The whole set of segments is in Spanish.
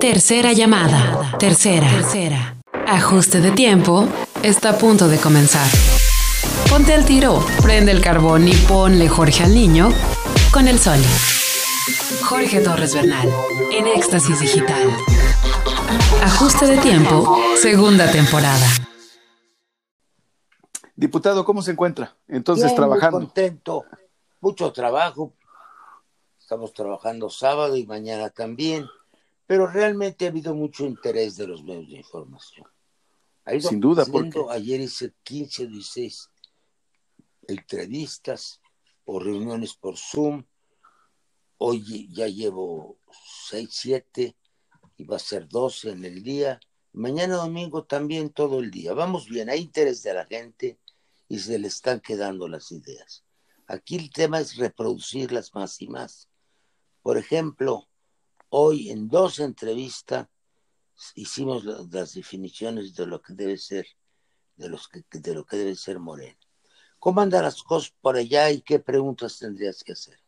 Tercera llamada. Tercera. Tercera. Ajuste de tiempo. Está a punto de comenzar. Ponte al tiro, prende el carbón y ponle Jorge al niño con el sol. Jorge Torres Bernal, en Éxtasis Digital. Ajuste de tiempo, segunda temporada. Diputado, ¿cómo se encuentra? Entonces, Bien, trabajando. Muy contento, mucho trabajo. Estamos trabajando sábado y mañana también, pero realmente ha habido mucho interés de los medios de información. Ha ido Sin duda, porque- Ayer hice 15 o 16 entrevistas o reuniones por Zoom. Hoy ya llevo 6, 7 y va a ser 12 en el día. Mañana domingo también todo el día. Vamos bien, hay interés de la gente y se le están quedando las ideas. Aquí el tema es reproducirlas más y más. Por ejemplo, hoy en dos entrevistas hicimos la- las definiciones de lo que debe ser, de, los que, de lo que debe ser Morena. ¿Cómo andan las cosas por allá y qué preguntas tendrías que hacer?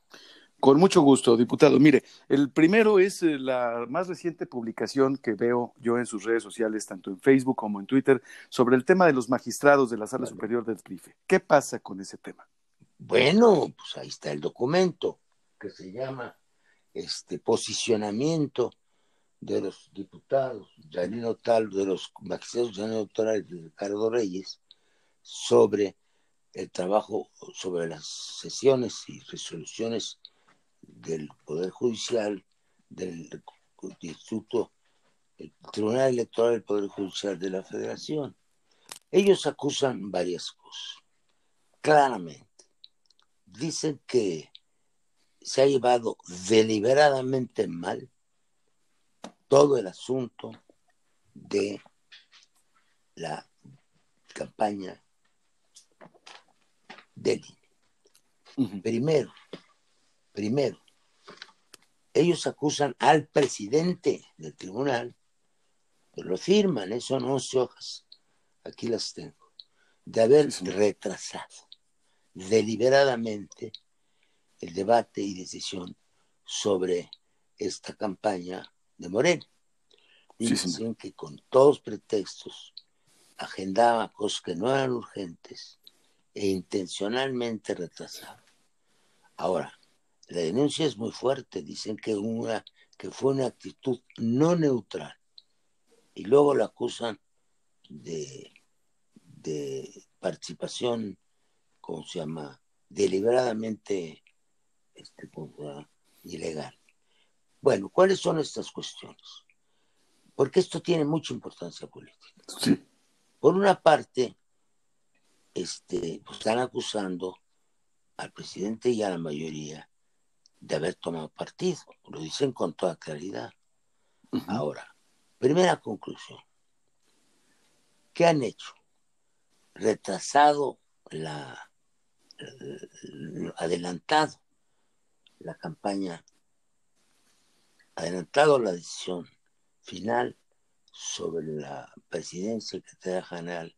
Con mucho gusto, diputado. Mire, el primero es eh, la más reciente publicación que veo yo en sus redes sociales, tanto en Facebook como en Twitter, sobre el tema de los magistrados de la Sala Superior del TRIFE. ¿Qué pasa con ese tema? Bueno, pues ahí está el documento que se llama este posicionamiento de los diputados, Janino Tal, de los magistrados Janino Tal y Ricardo Reyes, sobre el trabajo, sobre las sesiones y resoluciones del Poder Judicial, del Instituto, el Tribunal Electoral del Poder Judicial de la Federación. Ellos acusan varias cosas, claramente. Dicen que se ha llevado deliberadamente mal todo el asunto de la campaña del INE. Primero, primero, ellos acusan al presidente del tribunal, pues lo firman, ¿eh? son 11 hojas, aquí las tengo, de haber retrasado deliberadamente el debate y decisión sobre esta campaña de Morena. Sí, dicen que con todos pretextos agendaba cosas que no eran urgentes e intencionalmente retrasaba. Ahora, la denuncia es muy fuerte, dicen que, una, que fue una actitud no neutral y luego la acusan de, de participación, ¿cómo se llama? Deliberadamente este, ilegal. Bueno, ¿cuáles son estas cuestiones? Porque esto tiene mucha importancia política. Sí. Por una parte, este, pues, están acusando al presidente y a la mayoría de haber tomado partido. Lo dicen con toda claridad. Ahora, primera conclusión. ¿Qué han hecho? Retrasado la, eh, adelantado la campaña, adelantado la decisión final sobre la presidencia y secretaria general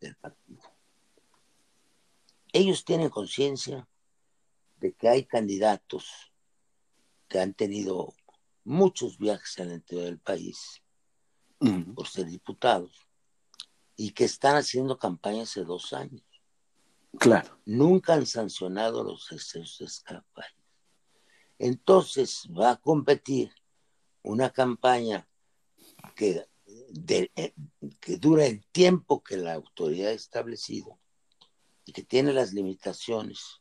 del partido. Ellos tienen conciencia de que hay candidatos que han tenido muchos viajes al interior del país por ser diputados y que están haciendo campaña hace dos años. Claro. Nunca han sancionado los excesos de campaña. Entonces va a competir una campaña que, de- eh, que dura el tiempo que la autoridad ha establecido y que tiene las limitaciones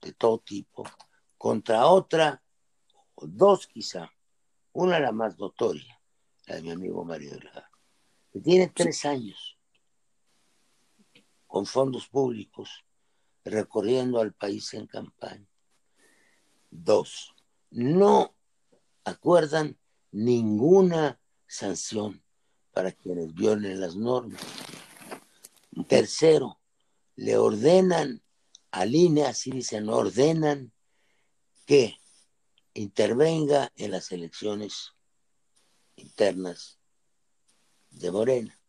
de todo tipo, contra otra, o dos quizá, una la más notoria, la de mi amigo Mario Delgado, que tiene tres años con fondos públicos recorriendo al país en campaña. Dos, no acuerdan ninguna sanción para quienes violen las normas. Tercero, le ordenan al INE, así dicen, ordenan que intervenga en las elecciones internas de Morena.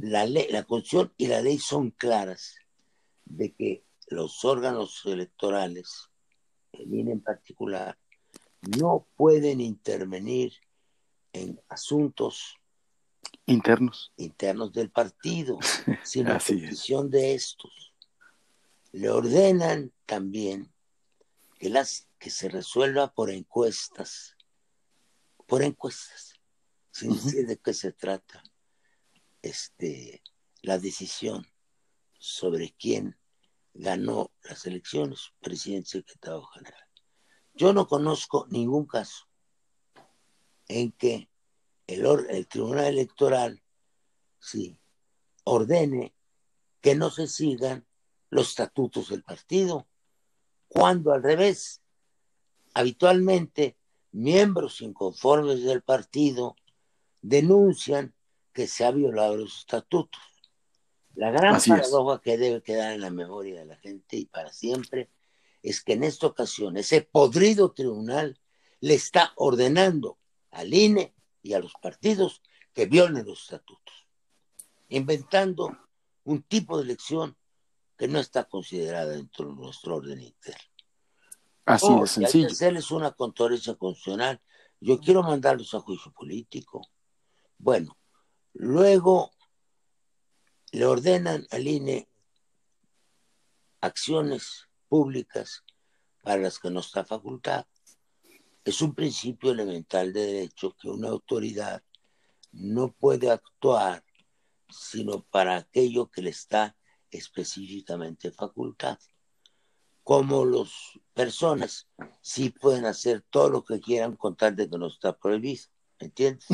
La, ley, la Constitución y la ley son claras de que los órganos electorales, INE en particular, no pueden intervenir en asuntos internos. internos del partido, sino la petición de estos. Le ordenan también que, las, que se resuelva por encuestas, por encuestas, sin decir de qué se trata este, la decisión sobre quién ganó las elecciones, presidente secretario general. Yo no conozco ningún caso en que el, el Tribunal Electoral sí, ordene que no se sigan los estatutos del partido, cuando al revés, habitualmente miembros inconformes del partido denuncian que se ha violado los estatutos. La gran paradoja que debe quedar en la memoria de la gente y para siempre es que en esta ocasión ese podrido tribunal le está ordenando al INE y a los partidos que violen los estatutos, inventando un tipo de elección que no está considerada dentro de nuestro orden interno. Así oh, de sencillo. hacerles una controversia constitucional. Yo quiero mandarlos a juicio político. Bueno, luego le ordenan al INE acciones públicas para las que no está facultad. Es un principio elemental de derecho que una autoridad no puede actuar sino para aquello que le está específicamente facultad. Como las personas sí pueden hacer todo lo que quieran con tal de que no está prohibido. ¿Me entiendes?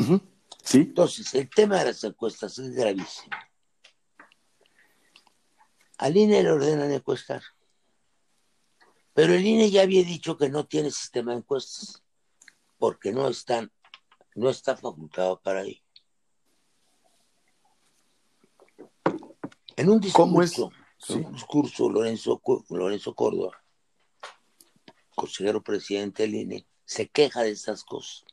Sí. Entonces, el tema de las encuestas es gravísimo. Al INE le ordenan encuestar. Pero el INE ya había dicho que no tiene sistema de encuestas, porque no están, no está facultado para ello. En un discurso, en un discurso Lorenzo, Lorenzo Córdoba, consejero presidente del INE, se queja de estas cosas.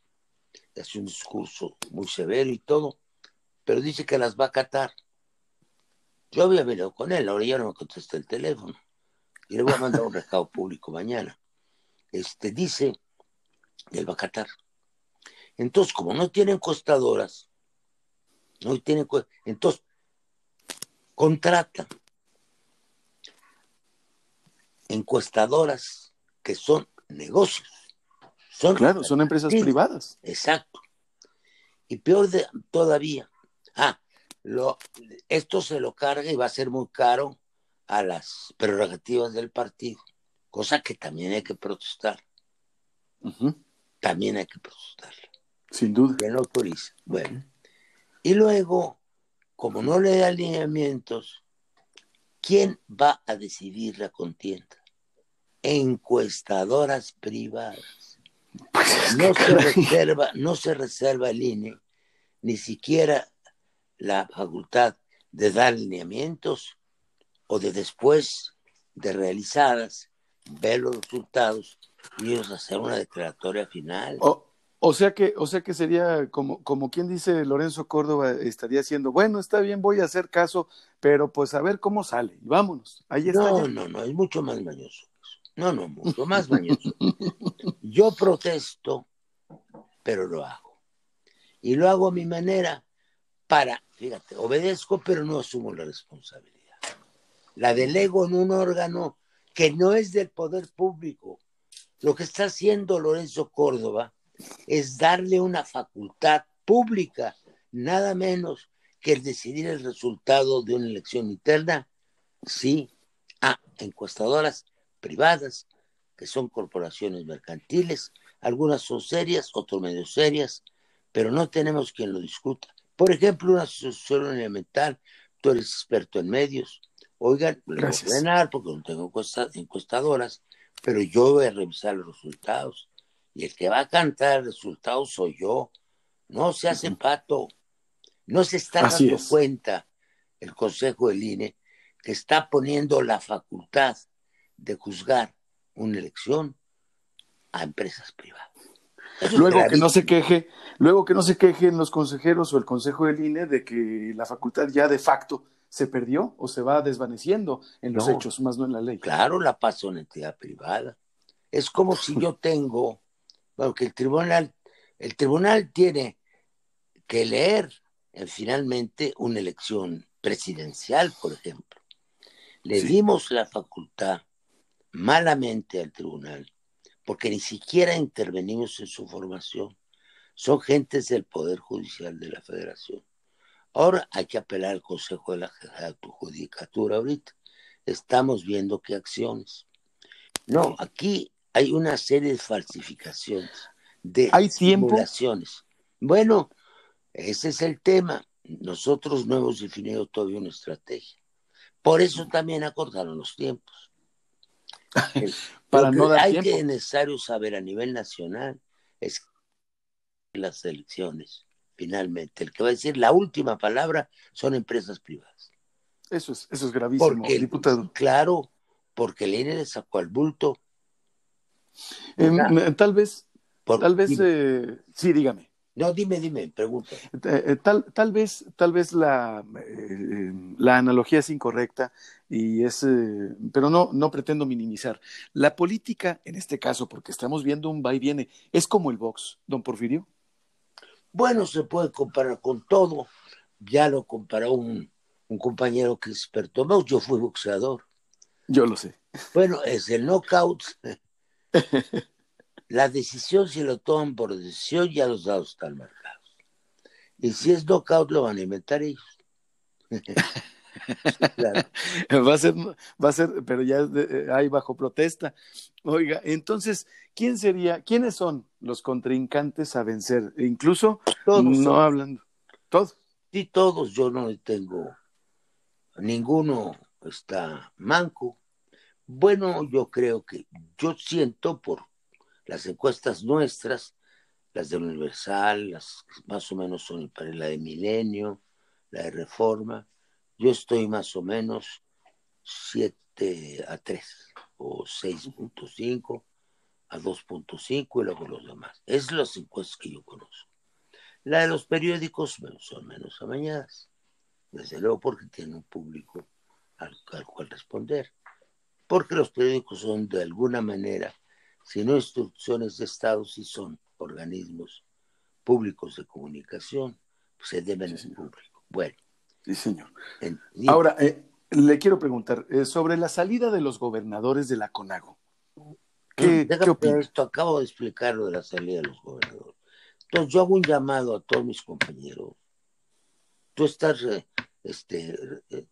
Hace un discurso muy severo y todo, pero dice que las va a acatar. Yo había venido con él, ahora ya no me contesta el teléfono. Y le voy a mandar un recado público mañana. Este dice del Bacatar. Entonces, como no tienen costadoras, no tienen, entonces contratan encuestadoras que son negocios. Son claro, son empresas privadas. Exacto. Y peor de, todavía, ah, lo, esto se lo carga y va a ser muy caro a las prerrogativas del partido, cosa que también hay que protestar. También hay que protestar. Sin duda. Que no autoriza. Bueno. Y luego, como no le da alineamientos, ¿quién va a decidir la contienda? Encuestadoras privadas. Pues no se reserva, no se reserva el INE ni siquiera la facultad de dar lineamientos o de después de realizadas ver los resultados y ellos hacer una declaratoria final. O, sea que, o sea que sería como, como quien dice Lorenzo Córdoba estaría haciendo, bueno, está bien, voy a hacer caso, pero pues a ver cómo sale, y vámonos. Ahí está. No, no, no, es mucho más mañoso. No, no, mucho más mañoso. Yo protesto, pero lo hago. Y lo hago a mi manera para, fíjate, obedezco, pero no asumo la responsabilidad. La delego en un órgano que no es del poder público. Lo que está haciendo Lorenzo Córdoba es darle una facultad pública, nada menos que el decidir el resultado de una elección interna, sí, a encuestadoras privadas, que son corporaciones mercantiles, algunas son serias, otras medio serias, pero no tenemos quien lo discuta. Por ejemplo, una asociación elemental, tú eres experto en medios. Oigan, le voy a ordenar porque no tengo encuestadoras, pero yo voy a revisar los resultados. Y el que va a cantar el resultado soy yo. No se hace pato. No se está dando cuenta el Consejo del INE que está poniendo la facultad de juzgar una elección a empresas privadas. Luego que no se queje, luego que no se quejen los consejeros o el consejo del INE de que la facultad ya de facto se perdió o se va desvaneciendo en los hechos, más no en la ley. Claro, la pasó en entidad privada. Es como si yo tengo, bueno, que el tribunal, el tribunal tiene que leer en finalmente una elección presidencial, por ejemplo. Le dimos la facultad malamente al tribunal, porque ni siquiera intervenimos en su formación. Son gentes del Poder Judicial de la Federación. Ahora hay que apelar al Consejo de la Judicatura ahorita. Estamos viendo qué acciones. No, aquí hay una serie de falsificaciones, de ¿Hay simulaciones. Bueno, ese es el tema. Nosotros no hemos definido todavía una estrategia. Por eso también acordaron los tiempos. Para no dar hay tiempo. que es necesario saber a nivel nacional es las elecciones, finalmente. El que va a decir la última palabra son empresas privadas. Eso es, eso es gravísimo, Porque, diputado. claro, porque el INE le sacó al bulto. Eh, Una- tal vez, por- tal vez, eh, sí, dígame. No, dime, dime, pregunta. Eh, eh, tal, tal vez, tal vez la, eh, la analogía es incorrecta y es, eh, pero no, no pretendo minimizar. La política, en este caso, porque estamos viendo un va y viene, es como el box, don Porfirio. Bueno, se puede comparar con todo. Ya lo comparó un, un compañero que es experto. No, yo fui boxeador. Yo lo sé. Bueno, es el knockout. La decisión, si lo toman por decisión, ya los dados están marcados. Y si es knockout, lo van a inventar ellos. Claro. Va a ser, va a ser, pero ya de- eh, hay bajo protesta. Oiga, entonces, ¿quién sería, quiénes son los contrincantes a vencer? E incluso Todos no son- hablando, todos. Sí, todos, yo no tengo, ninguno está manco. Bueno, yo creo que, yo siento por las encuestas nuestras, las del Universal, las que más o menos son para la de Milenio, la de Reforma, yo estoy más o menos 7 a 3 o 6.5 a 2.5 y luego los demás. Es las encuestas que yo conozco. La de los periódicos son menos amañadas, desde luego porque tienen un público al, al cual responder. Porque los periódicos son de alguna manera, si no instituciones de Estado, si son organismos públicos de comunicación, pues se deben Sí, al público. Bueno, Sí, señor. Ahora, eh, le quiero preguntar eh, sobre la salida de los gobernadores de la CONAGO. ¿Qué, Déjame qué esto, acabo de explicar lo de la salida de los gobernadores. Entonces, yo hago un llamado a todos mis compañeros. Tú estás eh, este,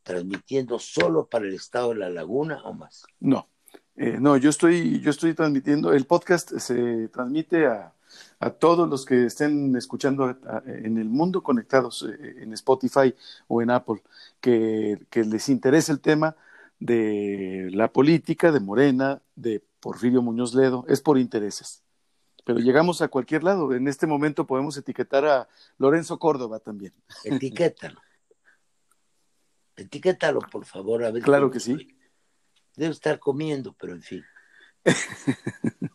transmitiendo solo para el estado de la laguna o más. No, eh, no, yo estoy, yo estoy transmitiendo, el podcast se transmite a, a todos los que estén escuchando a- a- en el mundo conectados eh, en Spotify o en Apple, que, que les interese el tema de la política, de Morena, de Porfirio Muñoz Ledo, es por intereses. Pero llegamos a cualquier lado. En este momento podemos etiquetar a Lorenzo Córdoba también. Etiquétalo. Etiquétalo, por favor, a ver. Claro que sí. Debe estar comiendo, pero en fin.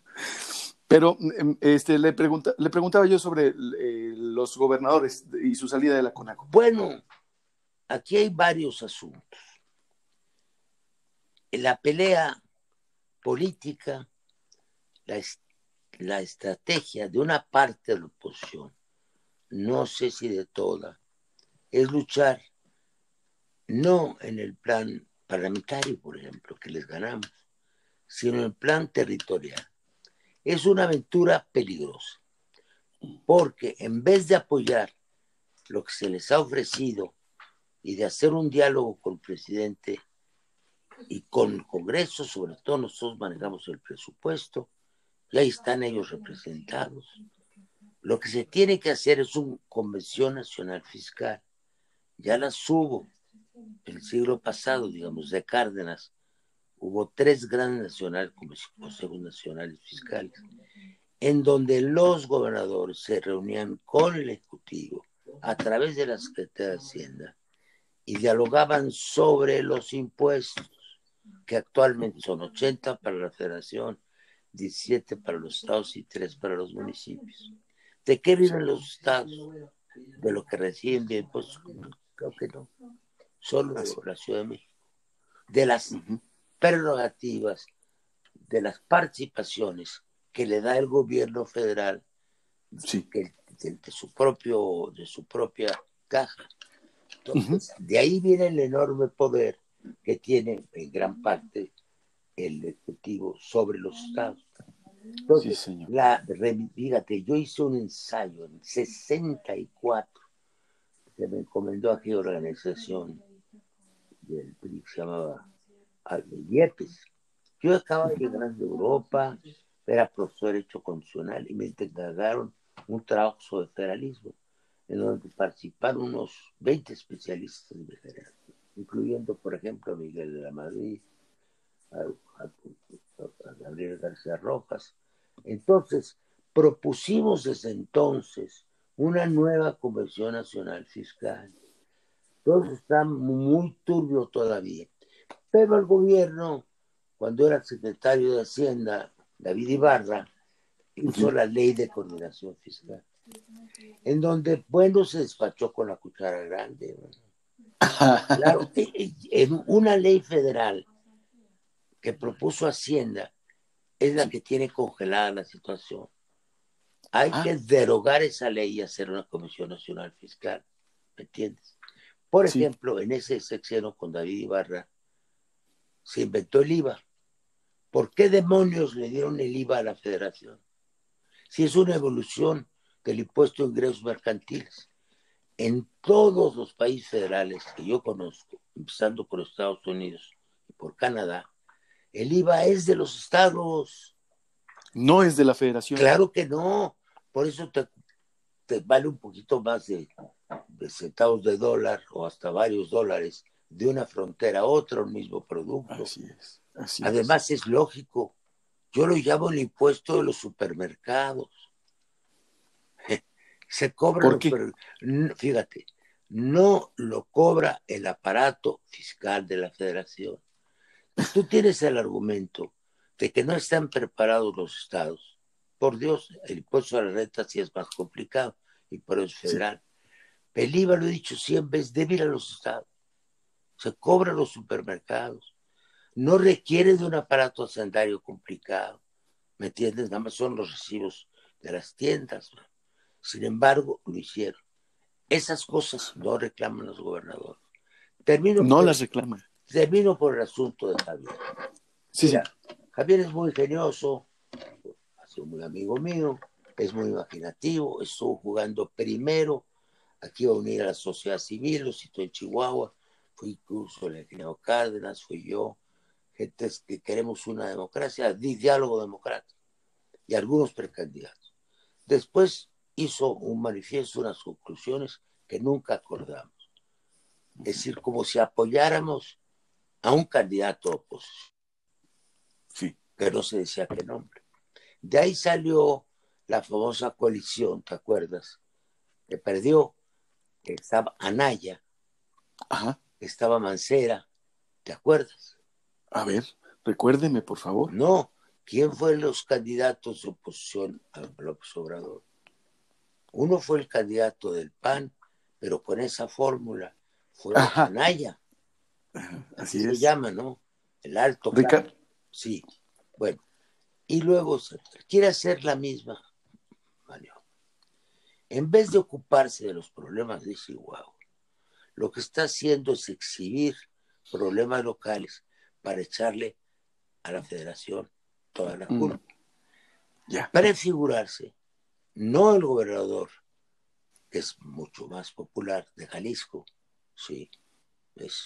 Pero em, este, le, pregunta, le preguntaba yo sobre eh, los gobernadores y su salida de la CONAGO. Bueno, aquí hay varios asuntos. La pelea política, la, la estrategia de una parte de la oposición, no sé si de toda, es luchar no en el plan parlamentario, por ejemplo, que les ganamos, sino en el plan territorial. Es una aventura peligrosa, porque en vez de apoyar lo que se les ha ofrecido y de hacer un diálogo con el presidente y con el Congreso, sobre todo nosotros manejamos el presupuesto, y ahí están ellos representados. Lo que se tiene que hacer es una convención nacional fiscal. Ya las hubo el siglo pasado, digamos, de Cárdenas, hubo tres grandes nacionales, consejos nacionales fiscales, en donde los gobernadores se reunían con el Ejecutivo a través de la Secretaría de Hacienda y dialogaban sobre los impuestos, que actualmente son 80 para la Federación, 17 para los estados y 3 para los municipios. ¿De qué viven los estados? ¿De lo que reciben de impuestos? Creo que no. Solo de la Ciudad de México. De las Ujú. prerrogativas, de las participaciones que le da el gobierno federal sí. de, su propio, de su propia caja. Entonces, de ahí viene el enorme poder que tiene en gran parte el Ejecutivo sobre los estados. Entonces, sí, señor. La, fíjate, yo hice un ensayo en 64 que me encomendó a qué organización del PRI se llamaba Yepes. Yo acababa de llegar de Europa, era profesor de Derecho Constitucional y me encargaron un trabajo sobre federalismo, en donde participaron unos 20 especialistas de federalismo, incluyendo, por ejemplo, a Miguel de la Madrid, a, Gabriel García Rojas. Entonces, propusimos desde entonces una nueva Convención Nacional Fiscal. Todo está muy turbio todavía. Pero el gobierno, cuando era secretario de Hacienda, David Ibarra, hizo la ley de coordinación fiscal, en donde, bueno, se despachó con la cuchara grande. Claro, en una ley federal que propuso Hacienda es la que tiene congelada la situación. Hay ah. que derogar esa ley y hacer una Comisión Nacional Fiscal, ¿me entiendes? Por ejemplo, en ese sexenio con David Ibarra se inventó el IVA. ¿Por qué demonios le dieron el IVA a la federación? Si es una evolución del impuesto de ingresos mercantiles. En todos los países federales que yo conozco, empezando por Estados Unidos y por Canadá, el IVA es de los estados. No es de la federación. Claro que no. Por eso te, vale un poquito más de, centavos de dólar o hasta varios dólares de una frontera a otra, un mismo producto. Así es. Además es. lógico. Yo lo llamo el impuesto de los supermercados. Se cobra, fíjate, no lo cobra el aparato fiscal de la federación. Tú tienes el argumento de que no están preparados los estados por Dios, el impuesto a la renta sí es más complicado y por eso es federal. El IVA, lo he dicho siempre, es débil a los estados. Se cobra los supermercados. No requiere de un aparato hacendario complicado. ¿Me entiendes? Nada más son los recibos de las tiendas. Sin embargo, lo hicieron. Esas cosas no reclaman los gobernadores. Termino no las reclaman. Termino por el asunto de Javier. Sí, Javier es muy ingenioso, muy amigo mío, es muy imaginativo, estuvo jugando primero, aquí va a unir a la sociedad civil, lo cito en Chihuahua, fui incluso el ingeniero Cárdenas, fui yo, gente que queremos una democracia, diálogo democrático, y algunos precandidatos. Después hizo un manifiesto, unas conclusiones que nunca acordamos. Es decir, como si apoyáramos a un candidato a oposición. Sí. Que no se decía qué nombre. De ahí salió la famosa coalición, ¿te acuerdas? Que perdió, que estaba Anaya, estaba Mancera, ¿te acuerdas? A ver, recuérdeme, por favor. No, ¿quién fue los candidatos de oposición a López Obrador? Uno fue el candidato del PAN, pero con esa fórmula fue Anaya. Así, se llama, ¿no? El alto. Ricardo. Sí. Bueno, y luego quiere hacer la misma En vez de ocuparse de los problemas de Chihuahua, lo que está haciendo es exhibir problemas locales para echarle a la federación toda la mm. culpa. Ya. Para figurarse, no el gobernador, que es mucho más popular de Jalisco, sí,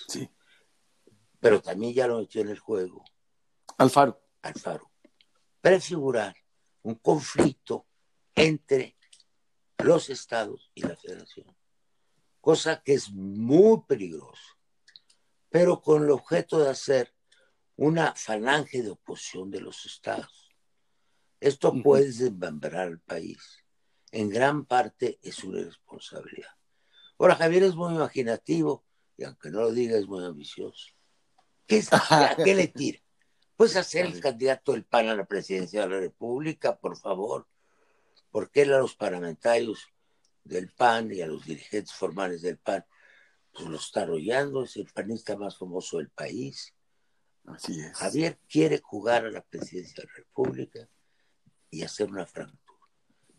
sí. pero también ya lo metió en el juego. Alfaro. Alfaro prefigurar un conflicto entre los estados y la federación, cosa que es muy peligrosa, pero con el objeto de hacer una falange de oposición de los estados. Esto puede desmembrar al país. En gran parte es una responsabilidad. Ahora, Javier es muy imaginativo y aunque no lo diga, es muy ambicioso. ¿Qué ¿A qué le tira? Pues hacer el candidato del PAN a la presidencia de la República, por favor. Porque él a los parlamentarios del PAN y a los dirigentes formales del PAN, pues lo está arrollando, es el panista más famoso del país. Así es. Javier quiere jugar a la presidencia de la República y hacer una fractura.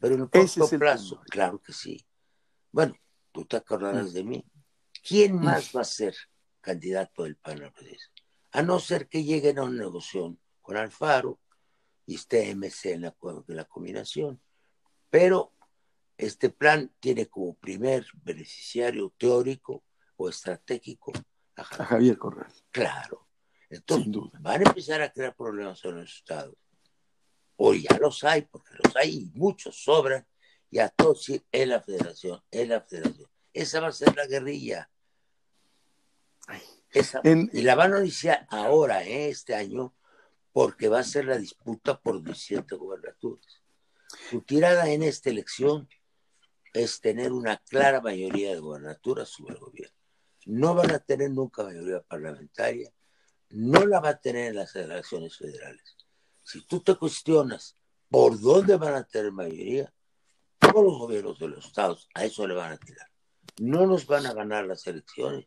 Pero en el corto plazo, claro que sí. Bueno, tú te acordarás mm. de mí. ¿Quién mm. más va a ser candidato del PAN a A no ser que lleguen a una negociación con Alfaro y esté MC en la, en la combinación. Pero este plan tiene como primer beneficiario teórico o estratégico a Javier, Corral. Claro. Entonces, van a empezar a crear problemas en los estados. O ya los hay, porque los hay y muchos sobran, y a todos en la federación, en la federación. Esa va a ser la guerrilla. Y la van a iniciar ahora, ¿eh? este año, porque va a ser la disputa por 17 gobernaturas. Su tirada en esta elección es tener una clara mayoría de gobernaturas sobre el gobierno. No van a tener nunca mayoría parlamentaria, no la va a tener en las elecciones federales. Si tú te cuestionas por dónde van a tener mayoría, todos los gobiernos de los estados a eso le van a tirar. No nos van a ganar las elecciones,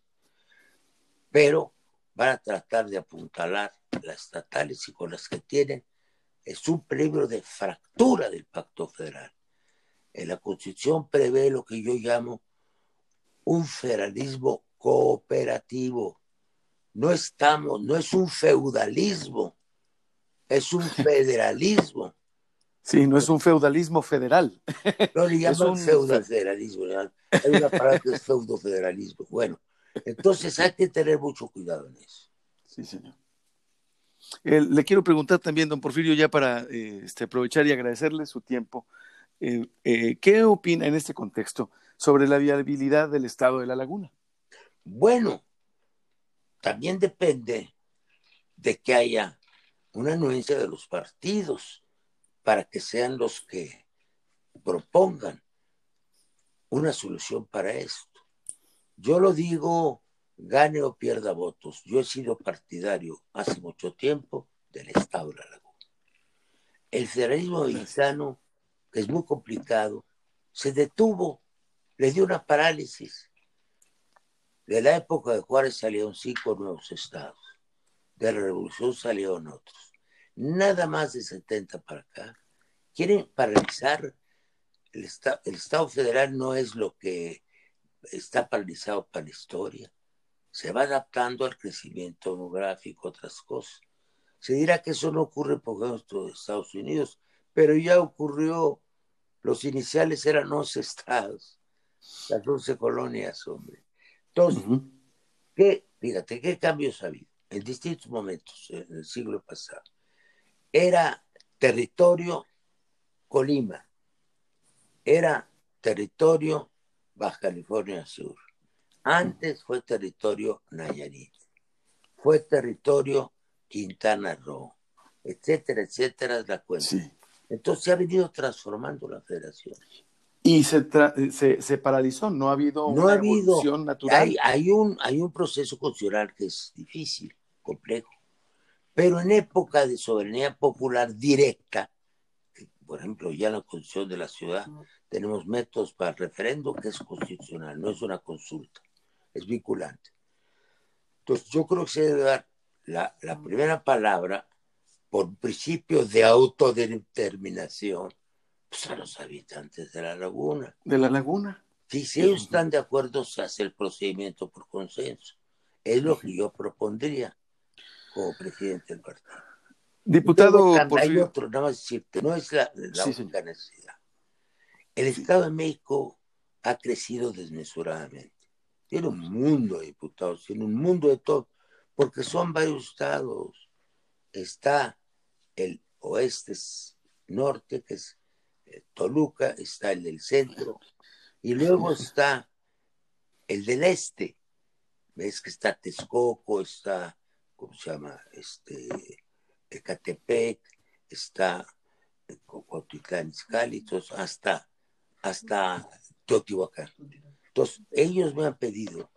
pero van a tratar de apuntalar las estatales y con las que tienen es un peligro de fractura del pacto federal. En la Constitución prevé lo que yo llamo un federalismo cooperativo. No estamos, no es un feudalismo, es un federalismo. Sí, no es un feudalismo federal. No le llaman feudofederalismo. Hay una palabra que es feudofederalismo. Bueno, entonces hay que tener mucho cuidado en eso. Sí, señor. Le quiero preguntar también, don Porfirio, ya para eh, este, aprovechar y agradecerle su tiempo. Eh, eh, ¿Qué opina en este contexto sobre la viabilidad del Estado de la Laguna? Bueno, también depende de que haya una anuencia de los partidos para que sean los que propongan una solución para esto. Yo lo digo, gane o pierda votos. Yo he sido partidario hace mucho tiempo del Estado de la Laguna. El federalismo mexicano, que es muy complicado, se detuvo, le dio una parálisis. De la época de Juárez salieron cinco nuevos estados. De la revolución salieron otros. Nada más de 70 para acá. Quieren paralizar. El, el Estado federal no es lo que está paralizado para la historia. Se va adaptando al crecimiento demográfico, otras cosas. Se dirá que eso no ocurre por ejemplo en Estados Unidos, pero ya ocurrió. Los iniciales eran 11 estados, las 11 colonias, hombre. Entonces, ¿qué, fíjate, ¿qué cambios ha habido en distintos momentos en el siglo pasado? Era territorio Colima, era territorio Baja California Sur. Antes fue territorio Nayarit, fue territorio Quintana Roo, etcétera, etcétera, la cuenta. Entonces se ha venido transformando la federación y se, se, se, paralizó, no ha habido no una ha habido, evolución natural. Hay, hay, un, hay un proceso constitucional que es difícil, complejo, pero en época de soberanía popular directa, por ejemplo, ya en la constitución de la ciudad, tenemos métodos para el referendo que es constitucional, no es una consulta, es vinculante. Entonces, yo creo que se debe dar la, la primera palabra por principio de autodeterminación pues a los habitantes de la laguna. De la laguna. Si, ellos están de acuerdo, se hace el procedimiento por consenso. Es lo que yo propondría como presidente del partido. Diputado. hay otro, nada más decirte, no es la, única necesidad. El Estado de México ha crecido desmesuradamente. Tiene un mundo de diputados, tiene un mundo de todo, porque son varios estados. Está el oeste norte, que es Toluca, está el del centro, y luego está el del este. Ves que está Texcoco, está, ¿cómo se llama? Este, Ecatepec, está Cocotitlán, hasta, hasta Teotihuacán. Entonces, ellos me han pedido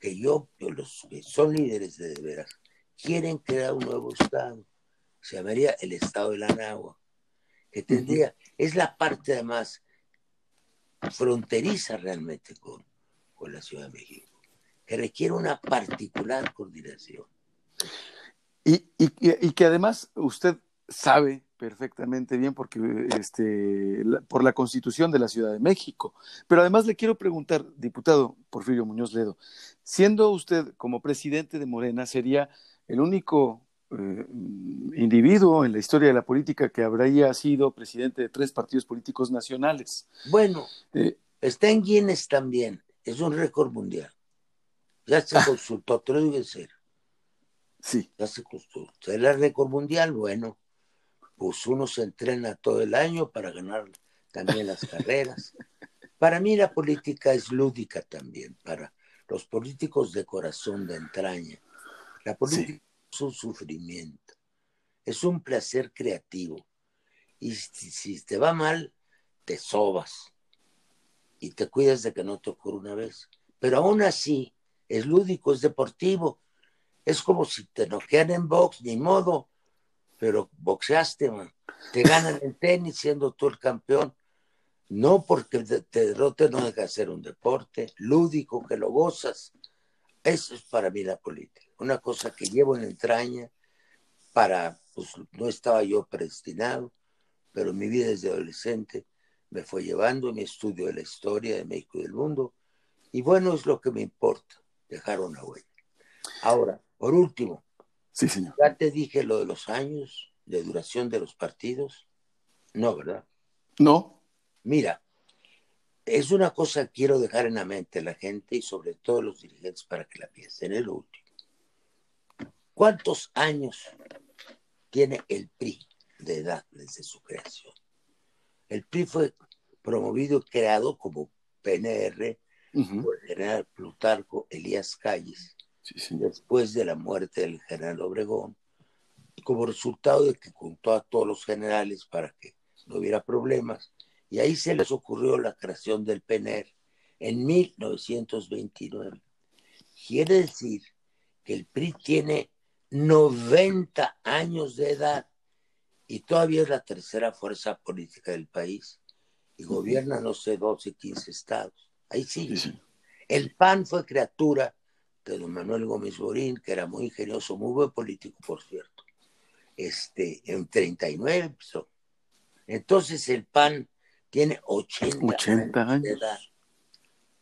que yo, los que son líderes de, de veras, quieren crear un nuevo estado. Se llamaría el estado de la Nahua que tendría, es la parte además fronteriza realmente con, con la Ciudad de México, que requiere una particular coordinación. Y, y, y, que además usted sabe perfectamente bien porque este por la Constitución de la Ciudad de México. Pero además le quiero preguntar, diputado Porfirio Muñoz Ledo, siendo usted como presidente de Morena sería el único eh, individuo en la historia de la política que habría sido presidente de tres partidos políticos nacionales. Bueno, eh, está en Guinness también, es un récord mundial. Ya se consultó, te lo digo en serio. Sí. Ya se consultó. El récord mundial, bueno, pues uno se entrena todo el año para ganar también las carreras. Para mí la política es lúdica también, para los políticos de corazón, de entraña. La política es un sufrimiento, es un placer creativo. Y si, te va mal, te sobas y te cuidas de que no te ocurra una vez. Pero aún así, es lúdico, es deportivo. Es como si te noquean en box, ni modo, pero boxeaste, man. Te ganan en tenis siendo tú el campeón. No porque te derrote no deja de ser un deporte lúdico que lo gozas. Eso es para mí la política una cosa que llevo en entraña para, pues no estaba yo predestinado, pero mi vida desde adolescente me fue llevando mi estudio de la historia de México y del mundo, y bueno, es lo que me importa, dejar una huella. Ahora, por último, sí, señor. ya te dije lo de los años de duración de los partidos, no, ¿verdad? No. Mira, es una cosa que quiero dejar en la mente la gente y sobre todo los dirigentes para que la piensen, es lo último. ¿Cuántos años tiene el PRI de edad desde su creación? El PRI fue promovido y creado como PNR por el general Plutarco Elías Calles, después de la muerte del general Obregón, como resultado de que juntó a todos los generales para que no hubiera problemas, y ahí se les ocurrió la creación del PNR en 1929. Quiere decir que el PRI tiene 90 años de edad y todavía es la tercera fuerza política del país y gobierna, no sé, 12, 15 estados. Ahí sigue. Sí. El PAN fue criatura de don Manuel Gómez Borín, que era muy ingenioso, muy buen político, por cierto. Este, en 39 empezó. Entonces el PAN tiene 80, 80 años de edad.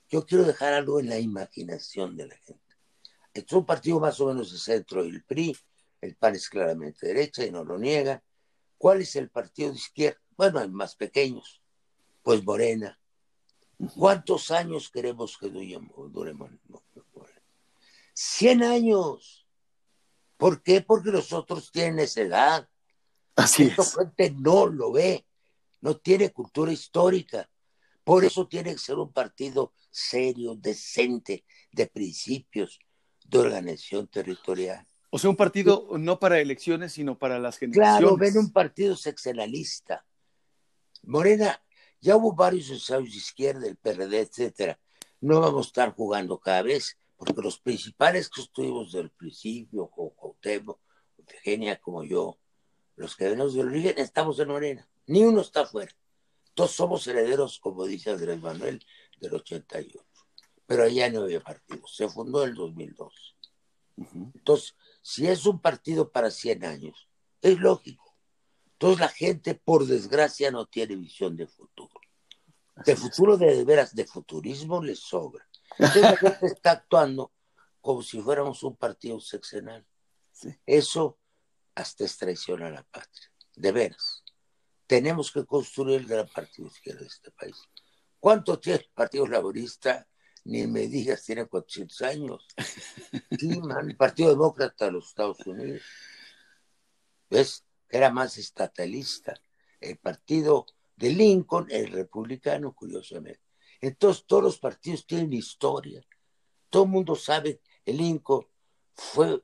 Yo quiero dejar algo en la imaginación de la gente es un partido más o menos de centro y el PRI, el PAN es claramente derecha y no lo niega. ¿Cuál es el partido de izquierda? Bueno, hay más pequeños, pues Morena. ¿Cuántos años queremos que dure Morena? 100 años. ¿Por qué? Porque los otros tienen esa edad. Así Esta gente no lo ve, no tiene cultura histórica. Por eso tiene que ser un partido serio, decente, de principios, de organización territorial. O sea, un partido no para elecciones, sino para las generaciones. Claro, ven un partido sexenalista. Morena, ya hubo varios ensayos de izquierda, el PRD, etcétera. No vamos a estar jugando cada vez, porque los principales que estuvimos del principio, como Cuauhtémoc, Eugenia, como yo, los que venimos del origen, estamos en Morena. Ni uno está fuera. Todos somos herederos, como dice Andrés Manuel, del 88 pero allá no había partido. Se fundó en el 2002. Entonces, si es un partido para 100 años, es lógico. Entonces la gente, por desgracia, no tiene visión de futuro. de futuro de, veras, de futurismo les sobra. Entonces la gente está actuando como si fuéramos un partido sexenal. Eso hasta es traición a la patria. De veras. Tenemos que construir el gran partido izquierdo de este país. ¿Cuánto tiene el Partido Laborista? ni me digas, tiene 400 años. Sí, el Partido Demócrata de los Estados Unidos. ¿Ves? Era más estatalista. El partido de Lincoln, el republicano, curiosamente. Entonces, todos los partidos tienen historia. Todo el mundo sabe que Lincoln fue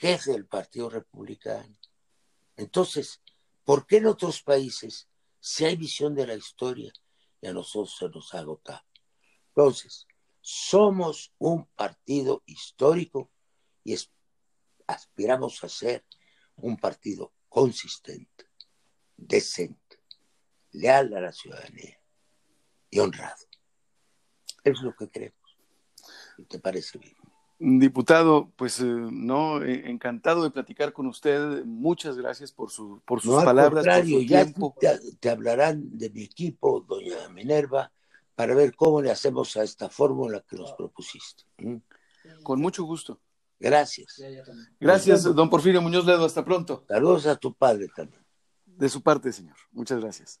jefe del Partido Republicano. Entonces, ¿por qué en otros países, si hay visión de la historia, y a nosotros se nos ha? Entonces, somos un partido histórico y aspiramos a ser un partido consistente, decente, leal a la ciudadanía y honrado. Es lo que queremos. ¿Te parece bien? Diputado, pues eh, no, eh, encantado de platicar con usted. Muchas gracias por, su, por sus palabras. por su ya tiempo. Te, te, hablarán de mi equipo, doña Minerva, para ver cómo le hacemos a esta fórmula que nos propusiste. ¿Mm? Con mucho gusto. Gracias. Gracias, don Porfirio Muñoz Ledo. Hasta pronto. Saludos a tu padre también. De su parte, señor. Muchas gracias.